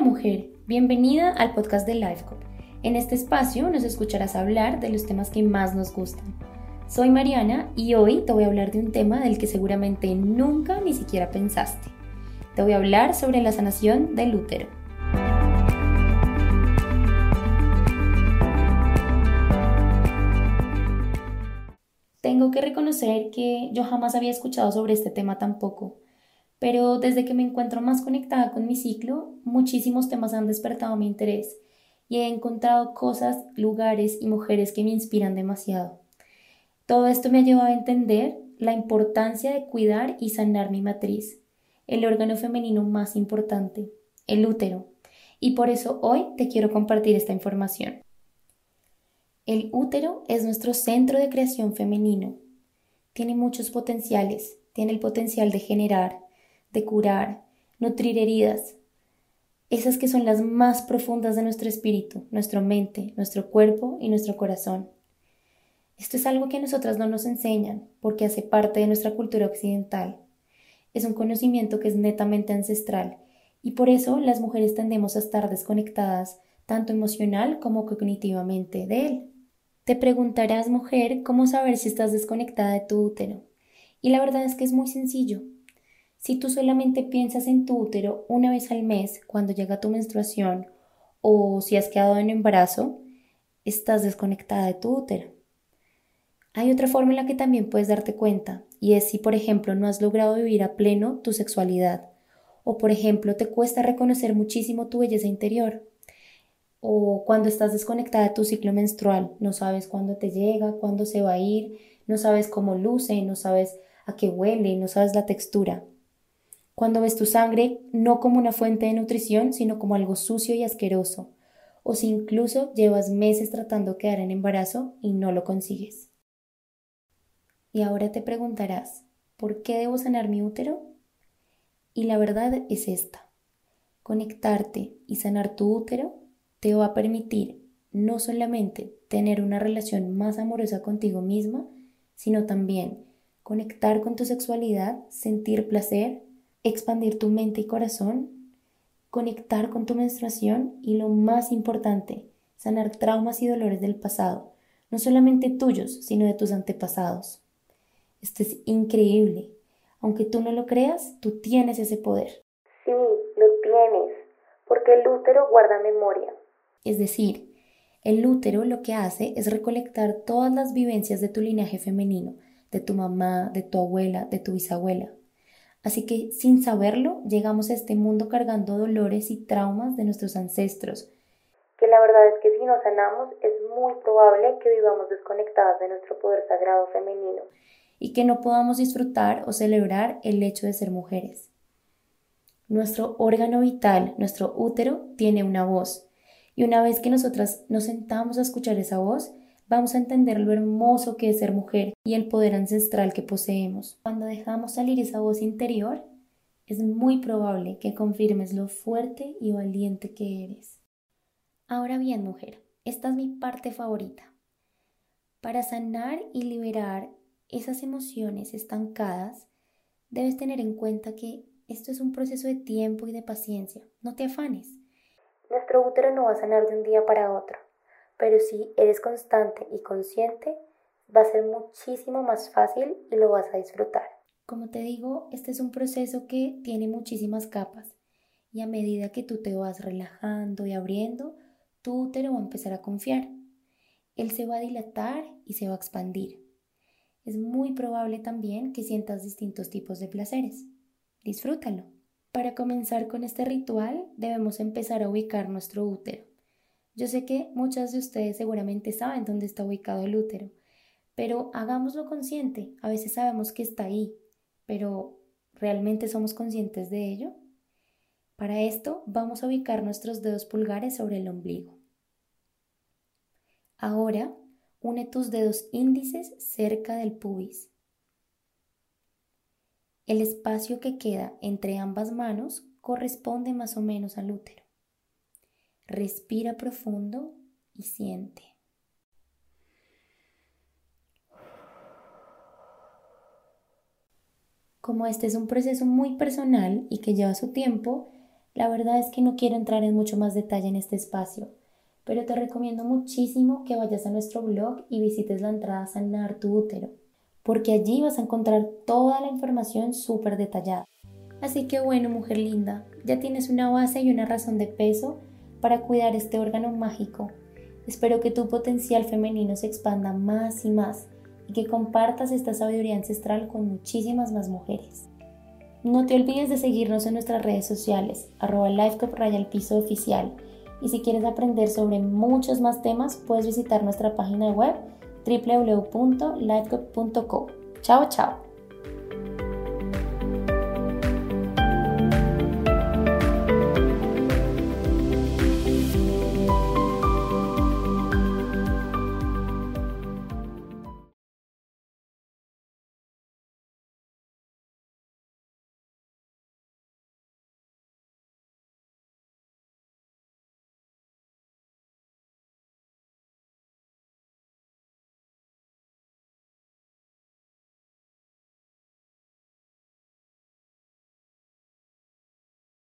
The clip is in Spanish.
Mujer, bienvenida al podcast de LifeCop. En este espacio nos escucharás hablar de los temas que más nos gustan. Soy Mariana y hoy te voy a hablar de un tema del que seguramente nunca ni siquiera pensaste. Te voy a hablar sobre la sanación del útero. Tengo que reconocer que yo jamás había escuchado sobre este tema tampoco pero desde que me encuentro más conectada con mi ciclo, muchísimos temas han despertado mi interés y he encontrado cosas, lugares y mujeres que me inspiran demasiado. Todo esto me ha llevado a entender la importancia de cuidar y sanar mi matriz, el órgano femenino más importante, el útero, y por eso hoy te quiero compartir esta información. El útero es nuestro centro de creación femenino. Tiene muchos potenciales, tiene el potencial de generar, de curar, nutrir heridas, esas que son las más profundas de nuestro espíritu, nuestra mente, nuestro cuerpo y nuestro corazón. Esto es algo que a nosotras no nos enseñan porque hace parte de nuestra cultura occidental. Es un conocimiento que es netamente ancestral y por eso las mujeres tendemos a estar desconectadas tanto emocional como cognitivamente de él. Te preguntarás, mujer, cómo saber si estás desconectada de tu útero. Y la verdad es que es muy sencillo. Si tú solamente piensas en tu útero una vez al mes cuando llega tu menstruación o si has quedado en embarazo, estás desconectada de tu útero. Hay otra forma en la que también puedes darte cuenta y es si por ejemplo no has logrado vivir a pleno tu sexualidad o por ejemplo te cuesta reconocer muchísimo tu belleza interior o cuando estás desconectada de tu ciclo menstrual, no sabes cuándo te llega, cuándo se va a ir, no sabes cómo luce, no sabes a qué huele, no sabes la textura cuando ves tu sangre no como una fuente de nutrición, sino como algo sucio y asqueroso, o si incluso llevas meses tratando de quedar en embarazo y no lo consigues. Y ahora te preguntarás, ¿por qué debo sanar mi útero? Y la verdad es esta. Conectarte y sanar tu útero te va a permitir no solamente tener una relación más amorosa contigo misma, sino también conectar con tu sexualidad, sentir placer expandir tu mente y corazón, conectar con tu menstruación y lo más importante, sanar traumas y dolores del pasado, no solamente tuyos, sino de tus antepasados. Esto es increíble. Aunque tú no lo creas, tú tienes ese poder. Sí, lo tienes, porque el útero guarda memoria. Es decir, el útero lo que hace es recolectar todas las vivencias de tu linaje femenino, de tu mamá, de tu abuela, de tu bisabuela. Así que sin saberlo, llegamos a este mundo cargando dolores y traumas de nuestros ancestros. Que la verdad es que si no sanamos, es muy probable que vivamos desconectadas de nuestro poder sagrado femenino. Y que no podamos disfrutar o celebrar el hecho de ser mujeres. Nuestro órgano vital, nuestro útero, tiene una voz. Y una vez que nosotras nos sentamos a escuchar esa voz, vamos a entender lo hermoso que es ser mujer y el poder ancestral que poseemos. Cuando dejamos salir esa voz interior, es muy probable que confirmes lo fuerte y valiente que eres. Ahora bien, mujer, esta es mi parte favorita. Para sanar y liberar esas emociones estancadas, debes tener en cuenta que esto es un proceso de tiempo y de paciencia. No te afanes. Nuestro útero no va a sanar de un día para otro pero si eres constante y consciente, va a ser muchísimo más fácil y lo vas a disfrutar. Como te digo, este es un proceso que tiene muchísimas capas y a medida que tú te vas relajando y abriendo, tu útero va a empezar a confiar. Él se va a dilatar y se va a expandir. Es muy probable también que sientas distintos tipos de placeres. Disfrútalo. Para comenzar con este ritual debemos empezar a ubicar nuestro útero. Yo sé que muchas de ustedes seguramente saben dónde está ubicado el útero, pero hagámoslo consciente. A veces sabemos que está ahí, pero ¿realmente somos conscientes de ello? Para esto vamos a ubicar nuestros dedos pulgares sobre el ombligo. Ahora, une tus dedos índices cerca del pubis. El espacio que queda entre ambas manos corresponde más o menos al útero. Respira profundo y siente. Como este es un proceso muy personal y que lleva su tiempo, La verdad es que no quiero entrar en mucho más detalle en este espacio, pero te recomiendo muchísimo que vayas a nuestro blog y visites la entrada Sanar tu útero, porque allí vas a encontrar toda la información súper detallada. Así que bueno, mujer linda, ya tienes una base y una razón de peso para cuidar este órgano mágico. Espero que tu potencial femenino se expanda más y más y que compartas esta sabiduría ancestral con muchísimas más mujeres. No te olvides de seguirnos en nuestras redes sociales, arroba piso oficial. Y si quieres aprender sobre muchos más temas, puedes visitar nuestra página web www.lifecup.co. Chao, chao.